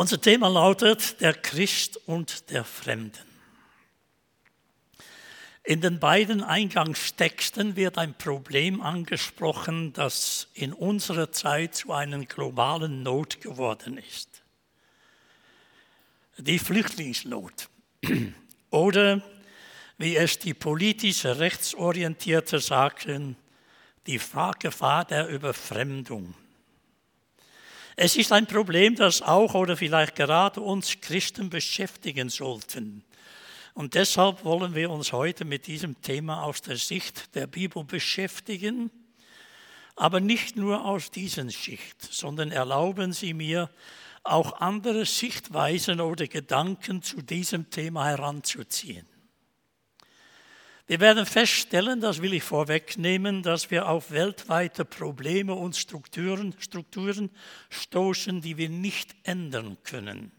Unser Thema lautet der Christ und der Fremden. In den beiden Eingangstexten wird ein Problem angesprochen, das in unserer Zeit zu einer globalen Not geworden ist. Die Flüchtlingsnot. Oder wie es die politisch rechtsorientierte sagen, die Gefahr der Überfremdung. Es ist ein Problem, das auch oder vielleicht gerade uns Christen beschäftigen sollten. Und deshalb wollen wir uns heute mit diesem Thema aus der Sicht der Bibel beschäftigen, aber nicht nur aus dieser Sicht, sondern erlauben Sie mir, auch andere Sichtweisen oder Gedanken zu diesem Thema heranzuziehen. Wir werden feststellen, das will ich vorwegnehmen, dass wir auf weltweite Probleme und Strukturen, Strukturen stoßen, die wir nicht ändern können.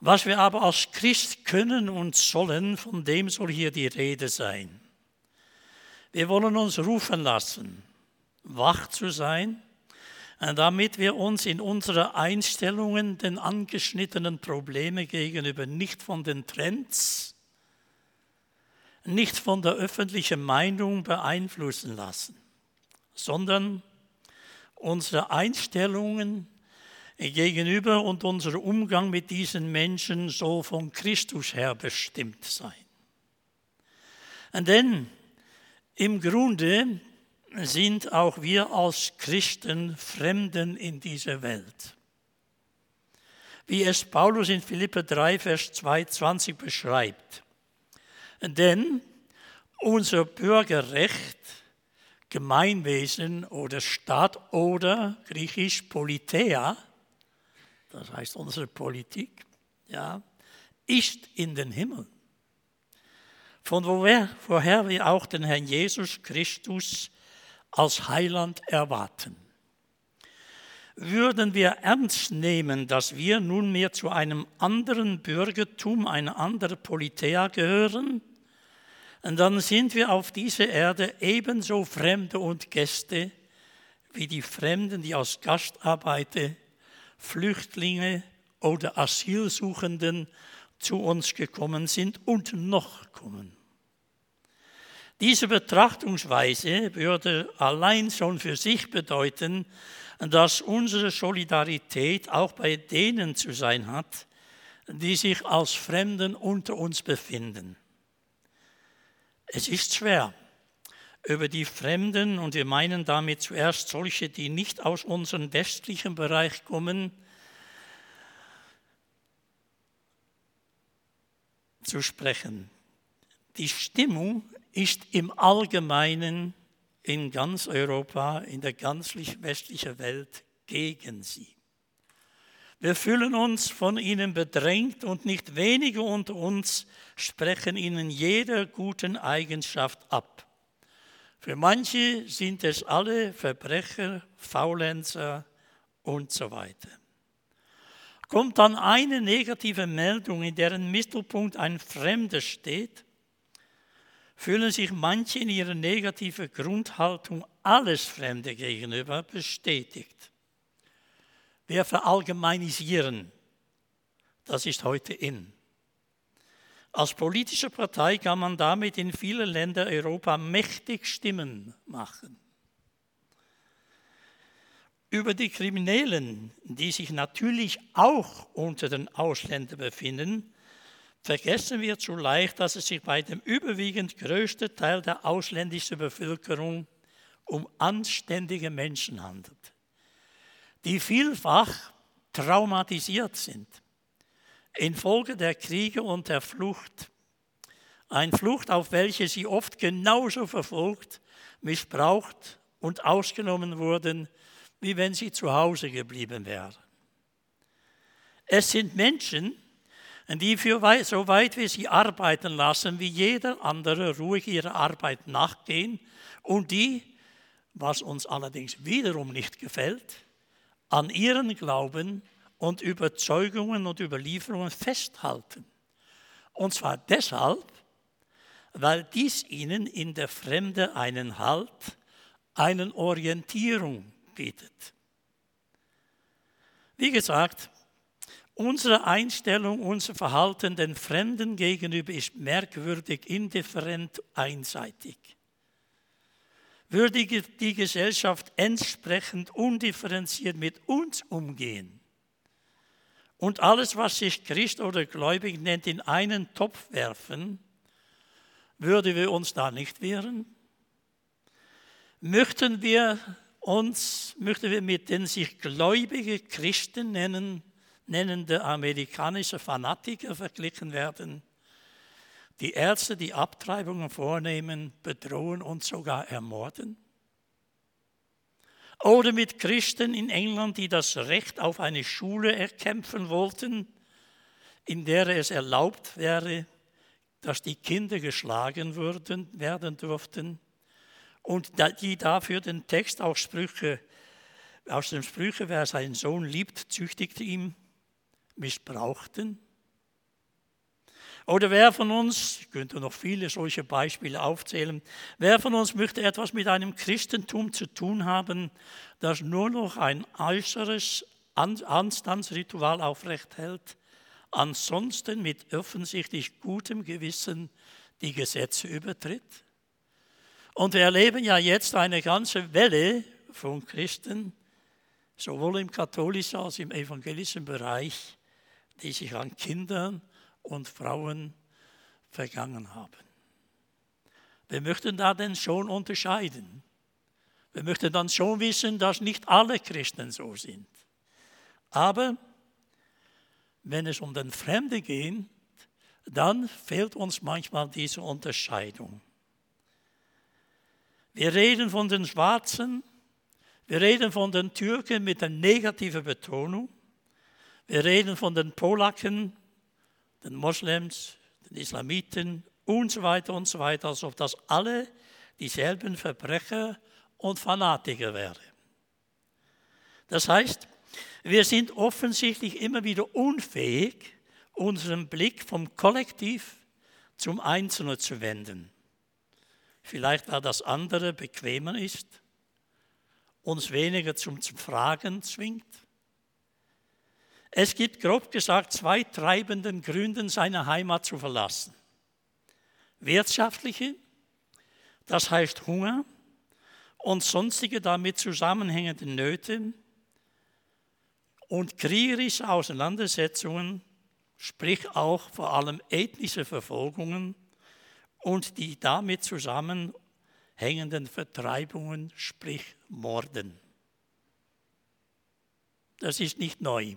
Was wir aber als Christ können und sollen, von dem soll hier die Rede sein. Wir wollen uns rufen lassen, wach zu sein, damit wir uns in unseren Einstellungen den angeschnittenen Problemen gegenüber nicht von den Trends, nicht von der öffentlichen Meinung beeinflussen lassen, sondern unsere Einstellungen gegenüber und unser Umgang mit diesen Menschen soll von Christus her bestimmt sein. Denn im Grunde sind auch wir als Christen Fremden in dieser Welt. Wie es Paulus in Philippe 3, Vers 22 beschreibt. Denn unser Bürgerrecht, Gemeinwesen oder Staat oder griechisch Politea, das heißt unsere Politik, ja, ist in den Himmel. Von woher, woher wir auch den Herrn Jesus Christus als Heiland erwarten. Würden wir ernst nehmen, dass wir nunmehr zu einem anderen Bürgertum, einer anderen Politea gehören, und dann sind wir auf dieser Erde ebenso Fremde und Gäste wie die Fremden, die als Gastarbeiter, Flüchtlinge oder Asylsuchenden zu uns gekommen sind und noch kommen. Diese Betrachtungsweise würde allein schon für sich bedeuten, dass unsere Solidarität auch bei denen zu sein hat, die sich als Fremden unter uns befinden. Es ist schwer, über die Fremden, und wir meinen damit zuerst solche, die nicht aus unserem westlichen Bereich kommen, zu sprechen. Die Stimmung ist im Allgemeinen in ganz Europa, in der ganzen westlichen Welt gegen sie. Wir fühlen uns von ihnen bedrängt und nicht wenige unter uns sprechen ihnen jede guten Eigenschaft ab. Für manche sind es alle Verbrecher, Faulenzer und so weiter. Kommt dann eine negative Meldung, in deren Mittelpunkt ein Fremder steht, fühlen sich manche in ihrer negativen Grundhaltung alles Fremde gegenüber bestätigt. Wir verallgemeinisieren. Das ist heute in. Als politische Partei kann man damit in vielen Ländern Europa mächtig Stimmen machen. Über die Kriminellen, die sich natürlich auch unter den Ausländern befinden, vergessen wir zu leicht, dass es sich bei dem überwiegend größten Teil der ausländischen Bevölkerung um anständige Menschen handelt die vielfach traumatisiert sind infolge der Kriege und der Flucht. Eine Flucht, auf welche sie oft genauso verfolgt, missbraucht und ausgenommen wurden, wie wenn sie zu Hause geblieben wären. Es sind Menschen, die für weit, so weit wir sie arbeiten lassen, wie jeder andere ruhig ihrer Arbeit nachgehen und die, was uns allerdings wiederum nicht gefällt, an ihren Glauben und Überzeugungen und Überlieferungen festhalten. Und zwar deshalb, weil dies ihnen in der Fremde einen Halt, eine Orientierung bietet. Wie gesagt, Unsere Einstellung, unser Verhalten den Fremden gegenüber ist merkwürdig, indifferent, einseitig. Würde die Gesellschaft entsprechend undifferenziert mit uns umgehen und alles, was sich Christ oder gläubig nennt, in einen Topf werfen, würde wir uns da nicht wehren? Möchten wir uns, möchten wir mit den sich gläubige Christen nennen, nennende amerikanische Fanatiker verglichen werden? Die Ärzte, die Abtreibungen vornehmen, bedrohen und sogar ermorden? Oder mit Christen in England, die das Recht auf eine Schule erkämpfen wollten, in der es erlaubt wäre, dass die Kinder geschlagen würden, werden durften und die dafür den Text auch Sprüche, aus den Sprüchen, wer seinen Sohn liebt, züchtigt ihm, missbrauchten. Oder wer von uns, ich könnte noch viele solche Beispiele aufzählen, wer von uns möchte etwas mit einem Christentum zu tun haben, das nur noch ein äußeres Anstandsritual aufrecht hält, ansonsten mit offensichtlich gutem Gewissen die Gesetze übertritt? Und wir erleben ja jetzt eine ganze Welle von Christen, sowohl im katholischen als auch im evangelischen Bereich, die sich an Kindern und Frauen vergangen haben. Wir möchten da denn schon unterscheiden. Wir möchten dann schon wissen, dass nicht alle Christen so sind. Aber wenn es um den Fremden geht, dann fehlt uns manchmal diese Unterscheidung. Wir reden von den Schwarzen, wir reden von den Türken mit einer negativen Betonung, wir reden von den Polaken den Moslems, den Islamiten und so weiter und so weiter, als ob das alle dieselben Verbrecher und Fanatiker wären. Das heißt, wir sind offensichtlich immer wieder unfähig, unseren Blick vom Kollektiv zum Einzelnen zu wenden. Vielleicht weil das andere bequemer ist, uns weniger zum Fragen zwingt es gibt grob gesagt zwei treibenden Gründe, seine Heimat zu verlassen. Wirtschaftliche, das heißt Hunger und sonstige damit zusammenhängende Nöte und kriegerische Auseinandersetzungen, sprich auch vor allem ethnische Verfolgungen und die damit zusammenhängenden Vertreibungen, sprich Morden. Das ist nicht neu.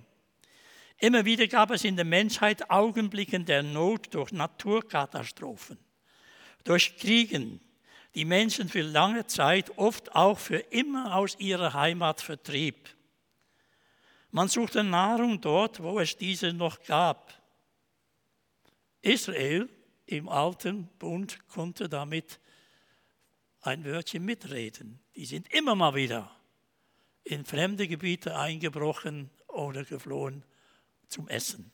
Immer wieder gab es in der Menschheit Augenblicke der Not durch Naturkatastrophen, durch Kriegen, die Menschen für lange Zeit, oft auch für immer aus ihrer Heimat vertrieb. Man suchte Nahrung dort, wo es diese noch gab. Israel im alten Bund konnte damit ein Wörtchen mitreden. Die sind immer mal wieder in fremde Gebiete eingebrochen oder geflohen zum Essen.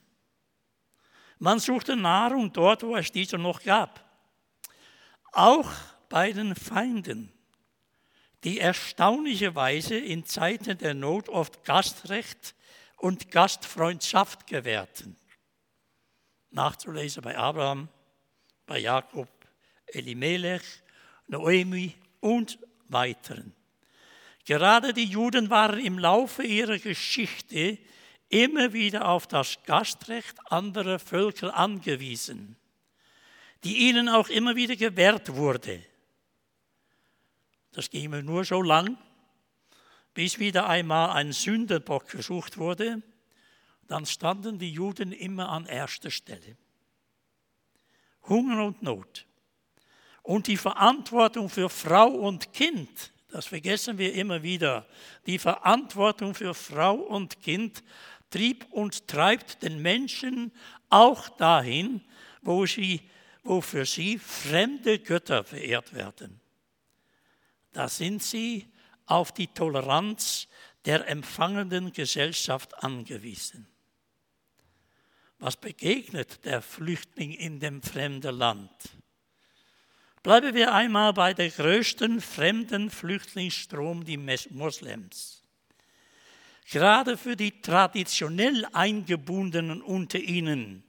Man suchte Nahrung dort, wo es diese noch gab. Auch bei den Feinden, die erstaunlicherweise in Zeiten der Not oft Gastrecht und Gastfreundschaft gewährten. Nachzulesen bei Abraham, bei Jakob, Elimelech, Noemi und weiteren. Gerade die Juden waren im Laufe ihrer Geschichte immer wieder auf das Gastrecht anderer Völker angewiesen, die ihnen auch immer wieder gewährt wurde. Das ging nur so lang, bis wieder einmal ein Sündenbock gesucht wurde, dann standen die Juden immer an erster Stelle. Hunger und Not. Und die Verantwortung für Frau und Kind, das vergessen wir immer wieder, die Verantwortung für Frau und Kind trieb und treibt den Menschen auch dahin, wo, sie, wo für sie fremde Götter verehrt werden. Da sind sie auf die Toleranz der empfangenden Gesellschaft angewiesen. Was begegnet der Flüchtling in dem fremden Land? Bleiben wir einmal bei der größten fremden Flüchtlingsstrom, die Moslems. Gerade für die traditionell Eingebundenen unter ihnen.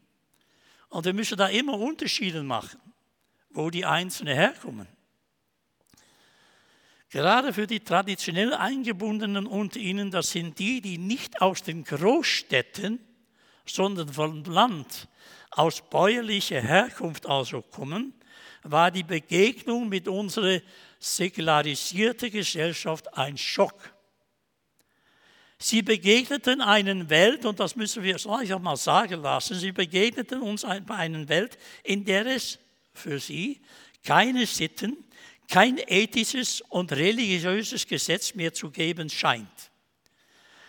Und wir müssen da immer Unterschiede machen, wo die Einzelnen herkommen. Gerade für die traditionell Eingebundenen unter ihnen, das sind die, die nicht aus den Großstädten, sondern vom Land, aus bäuerlicher Herkunft also kommen, war die Begegnung mit unserer säkularisierten Gesellschaft ein Schock. Sie begegneten einer Welt, und das müssen wir gleich mal sagen lassen, sie begegneten uns einer Welt, in der es für sie keine Sitten, kein ethisches und religiöses Gesetz mehr zu geben scheint.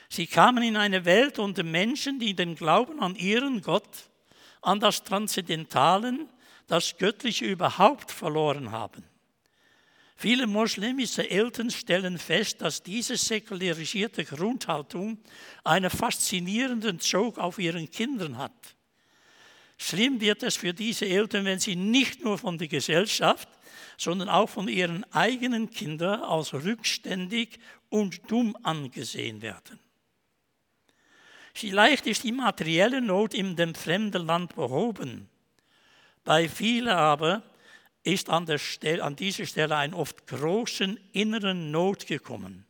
Sie kamen in eine Welt unter Menschen, die den Glauben an ihren Gott, an das Transzendentalen, das Göttliche überhaupt verloren haben. Viele muslimische Eltern stellen fest, dass diese säkularisierte Grundhaltung einen faszinierenden Zug auf ihren Kindern hat. Schlimm wird es für diese Eltern, wenn sie nicht nur von der Gesellschaft, sondern auch von ihren eigenen Kindern als rückständig und dumm angesehen werden. Vielleicht ist die materielle Not in dem fremden Land behoben. Bei vielen aber ist an, der Stelle, an dieser Stelle ein oft großen inneren Not gekommen.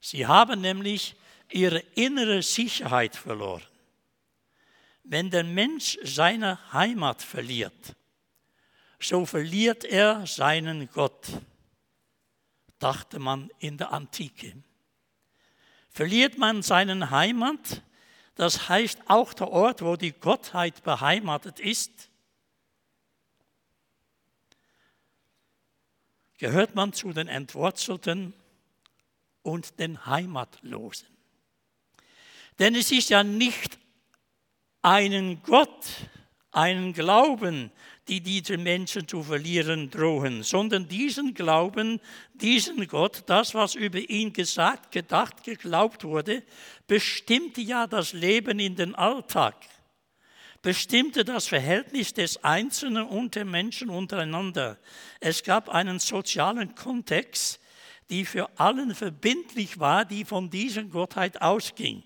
Sie haben nämlich ihre innere Sicherheit verloren. Wenn der Mensch seine Heimat verliert, so verliert er seinen Gott, dachte man in der Antike. Verliert man seinen Heimat, das heißt auch der Ort, wo die Gottheit beheimatet ist, gehört man zu den Entwurzelten und den Heimatlosen. Denn es ist ja nicht einen Gott, einen Glauben, die diese Menschen zu verlieren drohen, sondern diesen Glauben, diesen Gott, das, was über ihn gesagt, gedacht, geglaubt wurde, bestimmte ja das Leben in den Alltag, bestimmte das Verhältnis des Einzelnen und der Menschen untereinander. Es gab einen sozialen Kontext, die für allen verbindlich war, die von dieser Gottheit ausging.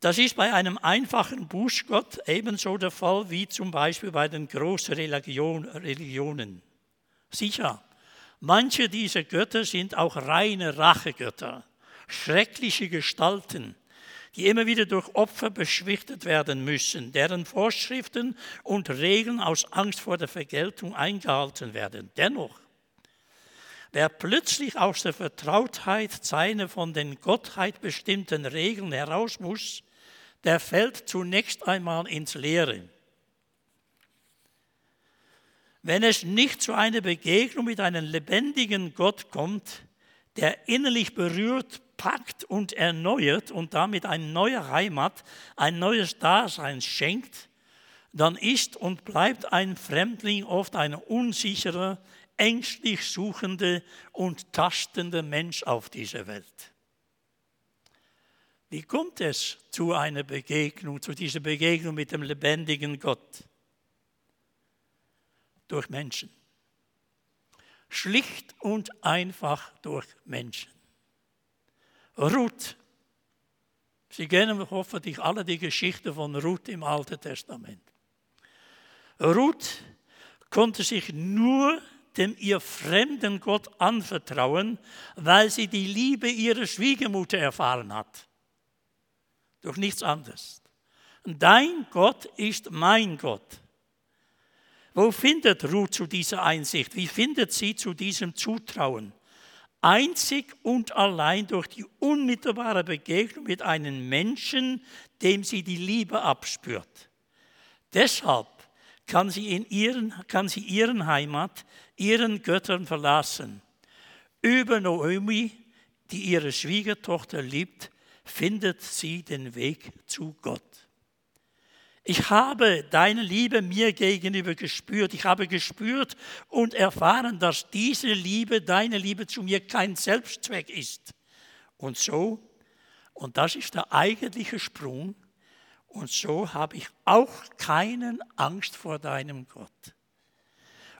Das ist bei einem einfachen Bußgott ebenso der Fall wie zum Beispiel bei den großen Religion, Religionen. Sicher, manche dieser Götter sind auch reine Rachegötter, schreckliche Gestalten, die immer wieder durch Opfer beschwichtet werden müssen, deren Vorschriften und Regeln aus Angst vor der Vergeltung eingehalten werden. Dennoch, wer plötzlich aus der Vertrautheit seiner von den Gottheit bestimmten Regeln heraus muss, der fällt zunächst einmal ins Leere. Wenn es nicht zu einer Begegnung mit einem lebendigen Gott kommt, der innerlich berührt, packt und erneuert und damit eine neue Heimat, ein neues Dasein schenkt, dann ist und bleibt ein Fremdling oft ein unsicherer, ängstlich suchender und tastender Mensch auf dieser Welt. Wie kommt es zu einer Begegnung, zu dieser Begegnung mit dem lebendigen Gott? Durch Menschen. Schlicht und einfach durch Menschen. Ruth. Sie kennen hoffentlich alle die Geschichte von Ruth im Alten Testament. Ruth konnte sich nur dem ihr fremden Gott anvertrauen, weil sie die Liebe ihrer Schwiegermutter erfahren hat durch nichts anderes. Dein Gott ist mein Gott. Wo findet Ruth zu dieser Einsicht? Wie findet sie zu diesem Zutrauen? Einzig und allein durch die unmittelbare Begegnung mit einem Menschen, dem sie die Liebe abspürt. Deshalb kann sie, in ihren, kann sie ihren Heimat, ihren Göttern verlassen. Über Naomi, die ihre Schwiegertochter liebt, findet sie den Weg zu Gott. Ich habe deine Liebe mir gegenüber gespürt. Ich habe gespürt und erfahren, dass diese Liebe, deine Liebe zu mir kein Selbstzweck ist. Und so, und das ist der eigentliche Sprung, und so habe ich auch keinen Angst vor deinem Gott.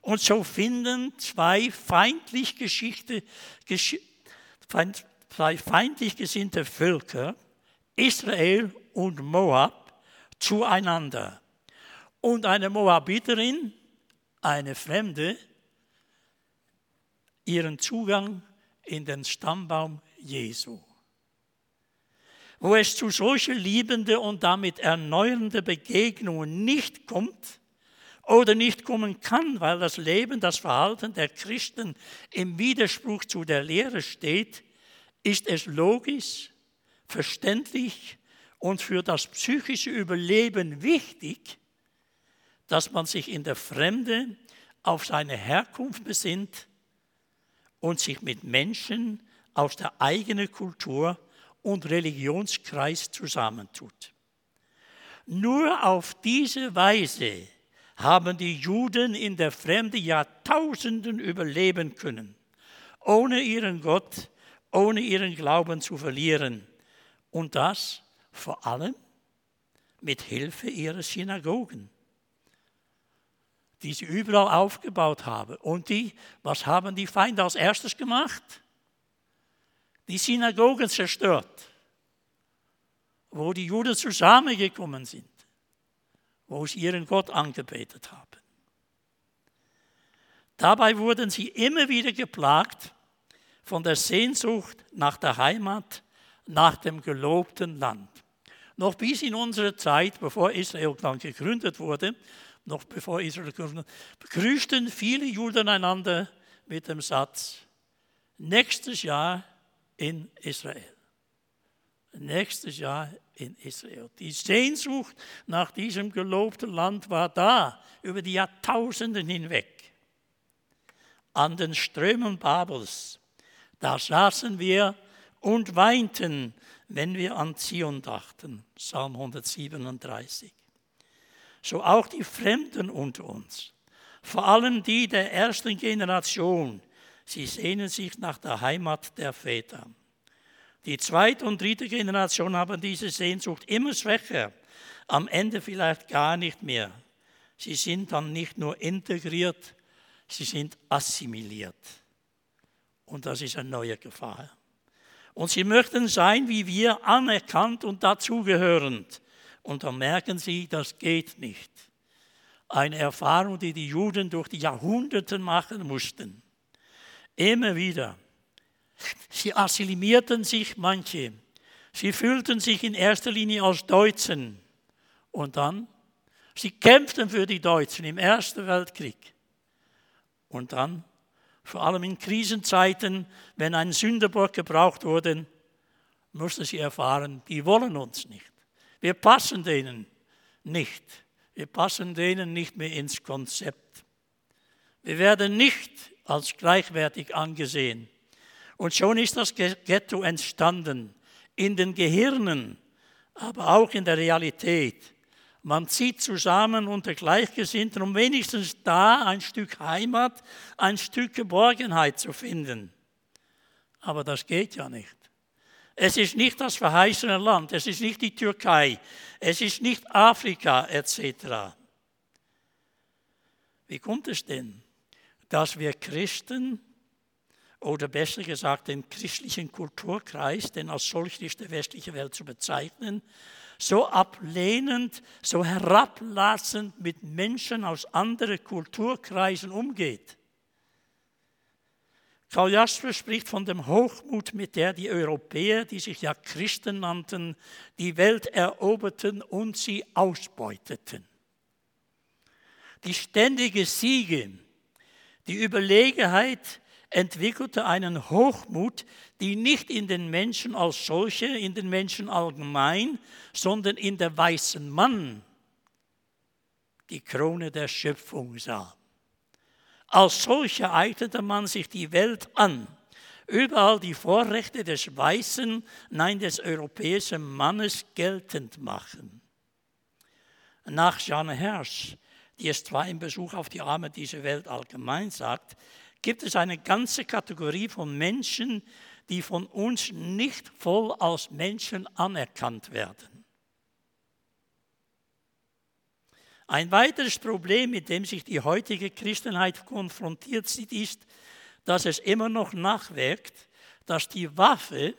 Und so finden zwei feindlich Geschichte, zwei feindlich gesinnte Völker, Israel und Moab, zueinander. Und eine Moabiterin, eine Fremde, ihren Zugang in den Stammbaum Jesu. Wo es zu solchen liebenden und damit erneuernden Begegnungen nicht kommt, oder nicht kommen kann, weil das Leben, das Verhalten der Christen im Widerspruch zu der Lehre steht, ist es logisch, verständlich und für das psychische Überleben wichtig, dass man sich in der Fremde auf seine Herkunft besinnt und sich mit Menschen aus der eigenen Kultur und Religionskreis zusammentut. Nur auf diese Weise haben die Juden in der Fremde Jahrtausenden überleben können, ohne ihren Gott, ohne ihren Glauben zu verlieren. Und das vor allem mit Hilfe ihrer Synagogen, die sie überall aufgebaut haben. Und die, was haben die Feinde als erstes gemacht? Die Synagogen zerstört, wo die Juden zusammengekommen sind wo sie ihren Gott angebetet haben. Dabei wurden sie immer wieder geplagt von der Sehnsucht nach der Heimat, nach dem gelobten Land. Noch bis in unsere Zeit, bevor Israel dann gegründet wurde, noch bevor Israel gegründet begrüßten viele Juden einander mit dem Satz, nächstes Jahr in Israel. Nächstes Jahr in Israel. Die Sehnsucht nach diesem gelobten Land war da, über die Jahrtausenden hinweg. An den Strömen Babels, da saßen wir und weinten, wenn wir an Zion dachten. Psalm 137. So auch die Fremden unter uns, vor allem die der ersten Generation, sie sehnen sich nach der Heimat der Väter. Die zweite und dritte Generation haben diese Sehnsucht immer schwächer, am Ende vielleicht gar nicht mehr. Sie sind dann nicht nur integriert, sie sind assimiliert. Und das ist eine neue Gefahr. Und sie möchten sein wie wir, anerkannt und dazugehörend. Und dann merken sie, das geht nicht. Eine Erfahrung, die die Juden durch die Jahrhunderte machen mussten. Immer wieder. Sie assimilierten sich manche. Sie fühlten sich in erster Linie als Deutschen. Und dann, sie kämpften für die Deutschen im Ersten Weltkrieg. Und dann, vor allem in Krisenzeiten, wenn ein Sünderbock gebraucht wurde, mussten sie erfahren, die wollen uns nicht. Wir passen denen nicht. Wir passen denen nicht mehr ins Konzept. Wir werden nicht als gleichwertig angesehen. Und schon ist das Ghetto entstanden, in den Gehirnen, aber auch in der Realität. Man zieht zusammen unter Gleichgesinnten, um wenigstens da ein Stück Heimat, ein Stück Geborgenheit zu finden. Aber das geht ja nicht. Es ist nicht das verheißene Land, es ist nicht die Türkei, es ist nicht Afrika etc. Wie kommt es denn, dass wir Christen oder besser gesagt den christlichen Kulturkreis, denn als solch ist die westliche Welt zu bezeichnen, so ablehnend, so herablassend mit Menschen aus anderen Kulturkreisen umgeht. Karl Jasper spricht von dem Hochmut, mit der die Europäer, die sich ja Christen nannten, die Welt eroberten und sie ausbeuteten. Die ständige Siege, die Überlegenheit entwickelte einen Hochmut, die nicht in den Menschen als solche, in den Menschen allgemein, sondern in der weißen Mann die Krone der Schöpfung sah. Als solcher eignete man sich die Welt an, überall die Vorrechte des weißen, nein des europäischen Mannes geltend machen. Nach Jeanne Hersch, die es zwar im Besuch auf die Arme dieser Welt allgemein sagt, gibt es eine ganze Kategorie von Menschen, die von uns nicht voll als Menschen anerkannt werden. Ein weiteres Problem, mit dem sich die heutige Christenheit konfrontiert sieht, ist, dass es immer noch nachwirkt, dass die Waffe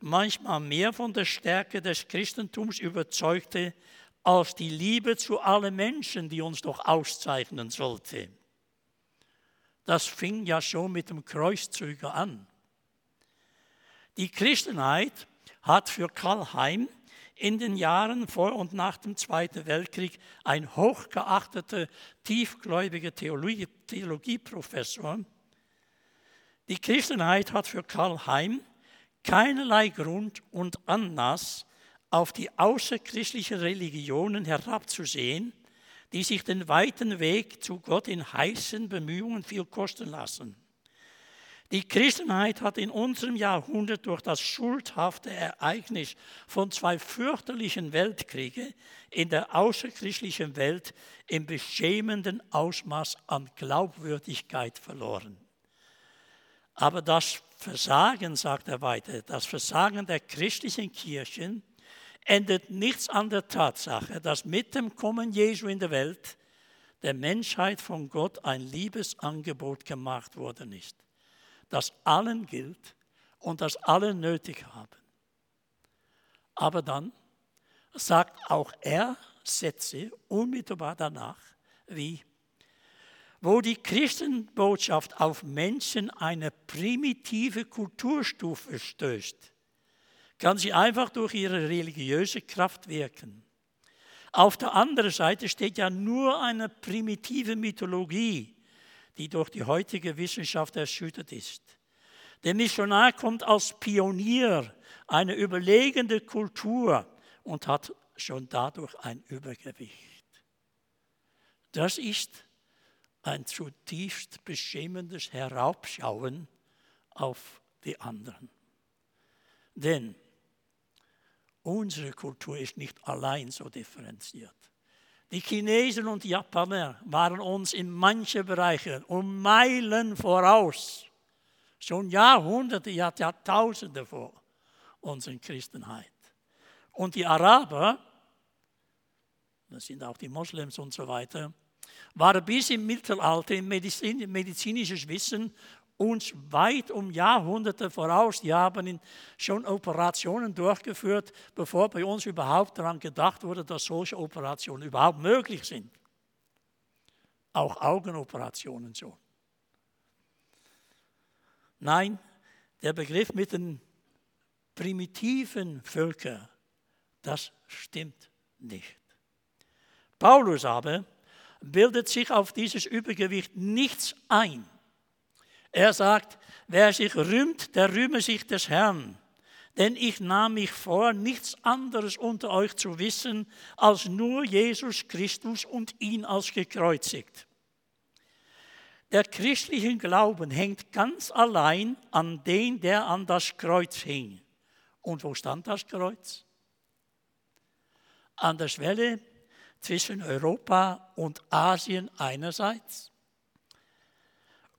manchmal mehr von der Stärke des Christentums überzeugte, als die Liebe zu allen Menschen, die uns doch auszeichnen sollte. Das fing ja schon mit dem Kreuzzüger an. Die Christenheit hat für Karl Heim in den Jahren vor und nach dem Zweiten Weltkrieg ein hochgeachteter, tiefgläubiger Theologie, Theologieprofessor. Die Christenheit hat für Karl Heim keinerlei Grund und Anlass, auf die außerchristlichen Religionen herabzusehen, die sich den weiten Weg zu Gott in heißen Bemühungen viel kosten lassen. Die Christenheit hat in unserem Jahrhundert durch das schuldhafte Ereignis von zwei fürchterlichen Weltkriegen in der außerchristlichen Welt im beschämenden Ausmaß an Glaubwürdigkeit verloren. Aber das Versagen, sagt er weiter, das Versagen der christlichen Kirchen ändert nichts an der Tatsache, dass mit dem Kommen Jesu in der Welt der Menschheit von Gott ein Liebesangebot gemacht worden ist das allen gilt und das alle nötig haben. Aber dann sagt auch er Sätze unmittelbar danach, wie, wo die Christenbotschaft auf Menschen eine primitive Kulturstufe stößt, kann sie einfach durch ihre religiöse Kraft wirken. Auf der anderen Seite steht ja nur eine primitive Mythologie, die durch die heutige Wissenschaft erschüttert ist. Der Missionar kommt als Pionier eine überlegende Kultur und hat schon dadurch ein Übergewicht. Das ist ein zutiefst beschämendes Herabschauen auf die anderen. Denn unsere Kultur ist nicht allein so differenziert. Die Chinesen und die Japaner waren uns in manchen Bereichen um Meilen voraus. Schon Jahrhunderte, Jahrtausende vor unserer Christenheit. Und die Araber, das sind auch die Moslems und so weiter, waren bis im Mittelalter im Medizin, medizinisches Wissen uns weit um Jahrhunderte voraus. Die haben schon Operationen durchgeführt, bevor bei uns überhaupt daran gedacht wurde, dass solche Operationen überhaupt möglich sind. Auch Augenoperationen so. Nein, der Begriff mit den primitiven Völkern, das stimmt nicht. Paulus aber bildet sich auf dieses Übergewicht nichts ein. Er sagt, wer sich rühmt, der rühme sich des Herrn. Denn ich nahm mich vor, nichts anderes unter euch zu wissen, als nur Jesus Christus und ihn als gekreuzigt. Der christliche Glauben hängt ganz allein an den, der an das Kreuz hing. Und wo stand das Kreuz? An der Schwelle zwischen Europa und Asien einerseits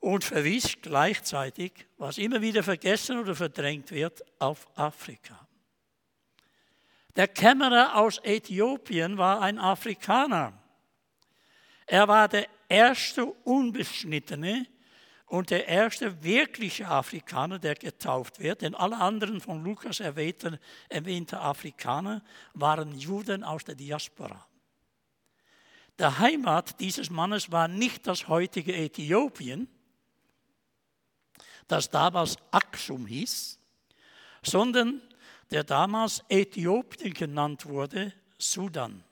und verwies gleichzeitig, was immer wieder vergessen oder verdrängt wird, auf Afrika. Der Kämmerer aus Äthiopien war ein Afrikaner. Er war der erste Unbeschnittene und der erste wirkliche Afrikaner, der getauft wird, denn alle anderen von Lukas erwähnten, erwähnte Afrikaner waren Juden aus der Diaspora. Der Heimat dieses Mannes war nicht das heutige Äthiopien, das damals Aksum hieß, sondern der damals Äthiopien genannt wurde, Sudan.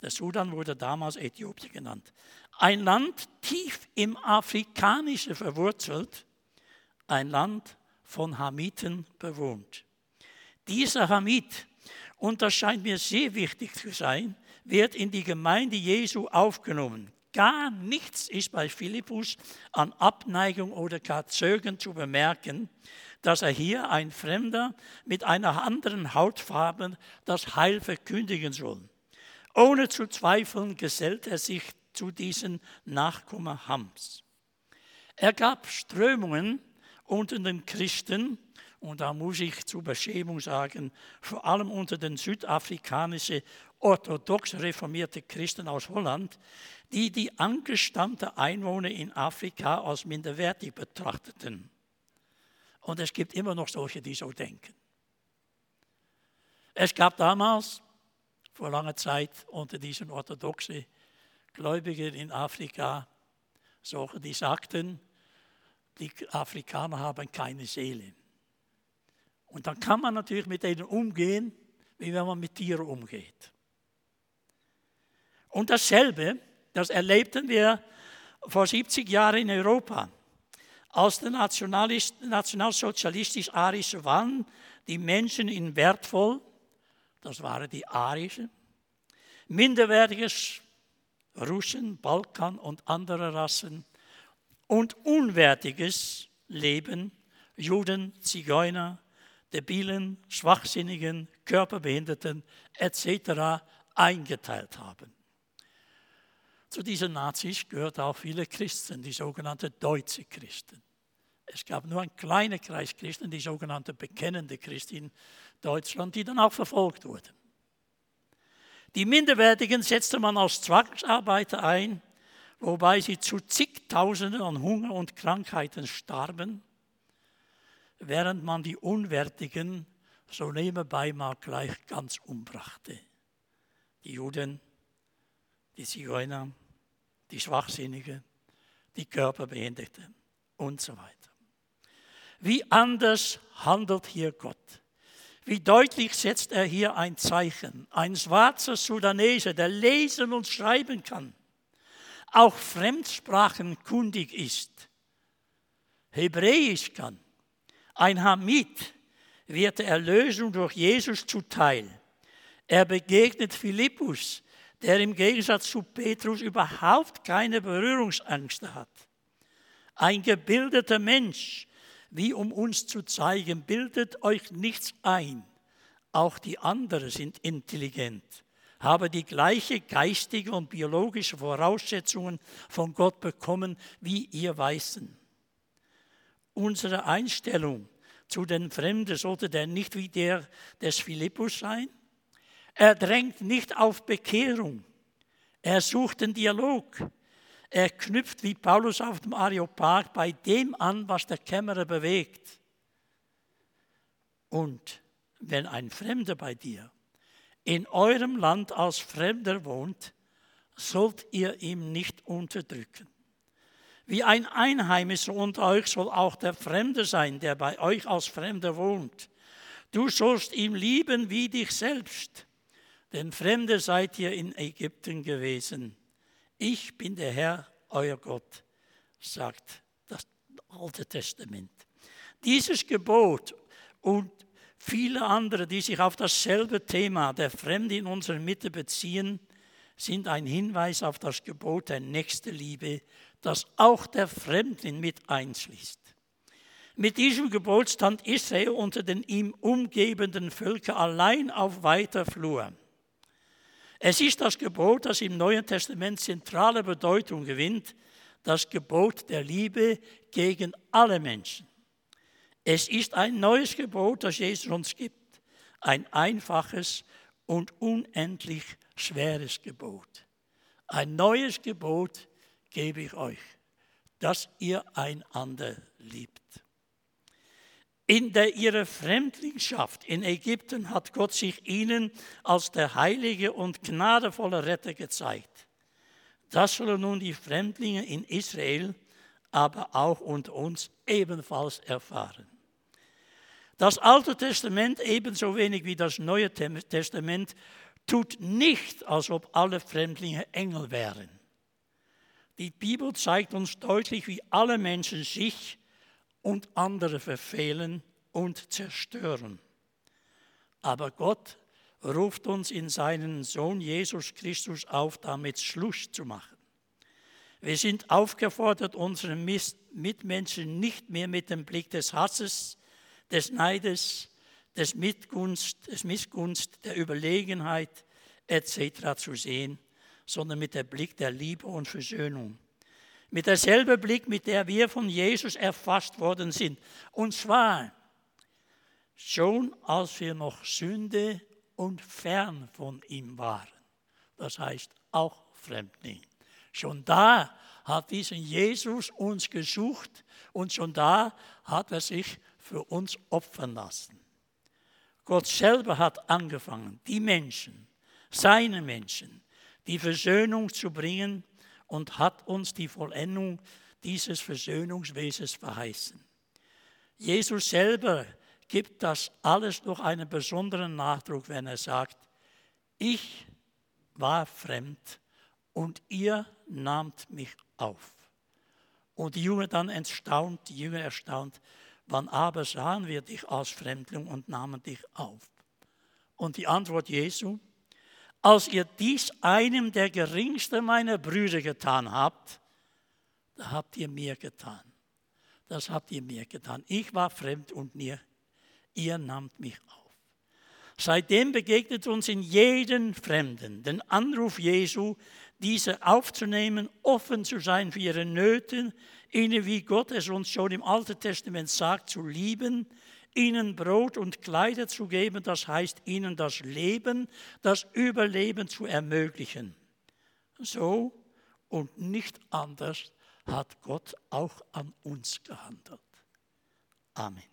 Der Sudan wurde damals Äthiopien genannt. Ein Land tief im Afrikanischen verwurzelt, ein Land von Hamiten bewohnt. Dieser Hamit, und das scheint mir sehr wichtig zu sein, wird in die Gemeinde Jesu aufgenommen. Gar nichts ist bei Philippus an Abneigung oder gar Zögern zu bemerken, dass er hier ein Fremder mit einer anderen Hautfarbe das Heil verkündigen soll. Ohne zu zweifeln gesellt er sich zu diesen Nachkommen Hams. Er gab Strömungen unter den Christen, und da muss ich zur Beschämung sagen, vor allem unter den südafrikanischen orthodox reformierte Christen aus Holland, die die angestammten Einwohner in Afrika als minderwertig betrachteten. Und es gibt immer noch solche, die so denken. Es gab damals, vor langer Zeit, unter diesen orthodoxen Gläubigen in Afrika, solche, die sagten, die Afrikaner haben keine Seele. Und dann kann man natürlich mit denen umgehen, wie wenn man mit Tieren umgeht. Und dasselbe, das erlebten wir vor 70 Jahren in Europa. Als der nationalsozialistisch-arische waren die Menschen in wertvoll, das waren die Arischen, minderwertiges Russen, Balkan und andere Rassen und unwertiges Leben, Juden, Zigeuner, debilen, schwachsinnigen, körperbehinderten etc. eingeteilt haben. Zu diesen Nazis gehörten auch viele Christen, die sogenannten deutsche Christen. Es gab nur einen kleinen Kreis Christen, die sogenannten bekennende Christen in Deutschland, die dann auch verfolgt wurden. Die Minderwertigen setzte man als Zwangsarbeiter ein, wobei sie zu zigtausenden an Hunger und Krankheiten starben, während man die Unwertigen so nebenbei mal gleich ganz umbrachte. Die Juden, die Zigeuner, die Schwachsinnige, die Körperbehinderte und so weiter. Wie anders handelt hier Gott? Wie deutlich setzt er hier ein Zeichen? Ein schwarzer Sudanese, der lesen und schreiben kann, auch Fremdsprachen kundig ist, Hebräisch kann, ein Hamid, wird der Erlösung durch Jesus zuteil. Er begegnet Philippus, der im Gegensatz zu Petrus überhaupt keine Berührungsangst hat. Ein gebildeter Mensch, wie um uns zu zeigen, bildet euch nichts ein. Auch die anderen sind intelligent, haben die gleiche geistige und biologische Voraussetzungen von Gott bekommen wie ihr Weißen. Unsere Einstellung zu den Fremden sollte denn nicht wie der des Philippus sein? Er drängt nicht auf Bekehrung. Er sucht den Dialog. Er knüpft wie Paulus auf dem Areopag bei dem an, was der Kämmerer bewegt. Und wenn ein Fremder bei dir in eurem Land als Fremder wohnt, sollt ihr ihm nicht unterdrücken. Wie ein Einheimischer unter euch soll auch der Fremde sein, der bei euch als Fremder wohnt. Du sollst ihn lieben wie dich selbst. Denn Fremde seid ihr in Ägypten gewesen. Ich bin der Herr, euer Gott, sagt das Alte Testament. Dieses Gebot und viele andere, die sich auf dasselbe Thema der Fremde in unserer Mitte beziehen, sind ein Hinweis auf das Gebot der Nächstenliebe, das auch der Fremdling mit einschließt. Mit diesem Gebot stand Israel unter den ihm umgebenden Völkern allein auf weiter Flur. Es ist das Gebot, das im Neuen Testament zentrale Bedeutung gewinnt, das Gebot der Liebe gegen alle Menschen. Es ist ein neues Gebot, das Jesus uns gibt, ein einfaches und unendlich schweres Gebot. Ein neues Gebot gebe ich euch, dass ihr einander liebt. In der ihrer Fremdlingschaft in Ägypten hat Gott sich ihnen als der heilige und gnadevolle Retter gezeigt. Das sollen nun die Fremdlinge in Israel, aber auch unter uns ebenfalls erfahren. Das Alte Testament ebenso wenig wie das Neue Testament tut nicht, als ob alle Fremdlinge Engel wären. Die Bibel zeigt uns deutlich, wie alle Menschen sich und andere verfehlen und zerstören. Aber Gott ruft uns in seinen Sohn Jesus Christus auf, damit Schluss zu machen. Wir sind aufgefordert, unsere Mitmenschen nicht mehr mit dem Blick des Hasses, des Neides, des, Mitgunst, des Missgunst, der Überlegenheit etc. zu sehen, sondern mit dem Blick der Liebe und Versöhnung mit derselben Blick, mit der wir von Jesus erfasst worden sind. Und zwar schon als wir noch Sünde und fern von ihm waren. Das heißt auch Fremdling. Schon da hat diesen Jesus uns gesucht und schon da hat er sich für uns opfern lassen. Gott selber hat angefangen, die Menschen, seine Menschen, die Versöhnung zu bringen und hat uns die Vollendung dieses Versöhnungswesens verheißen. Jesus selber gibt das alles durch einen besonderen Nachdruck, wenn er sagt, ich war fremd und ihr nahmt mich auf. Und die Jünger dann erstaunt, die Jünger erstaunt, wann aber sahen wir dich als Fremdling und nahmen dich auf? Und die Antwort Jesu, als ihr dies einem der geringsten meiner Brüder getan habt, da habt ihr mir getan. Das habt ihr mir getan. Ich war fremd und ihr, ihr nahmt mich auf. Seitdem begegnet uns in jedem Fremden den Anruf Jesu, diese aufzunehmen, offen zu sein für ihre Nöte, ihnen, wie Gott es uns schon im Alten Testament sagt, zu lieben, ihnen Brot und Kleider zu geben, das heißt ihnen das Leben, das Überleben zu ermöglichen. So und nicht anders hat Gott auch an uns gehandelt. Amen.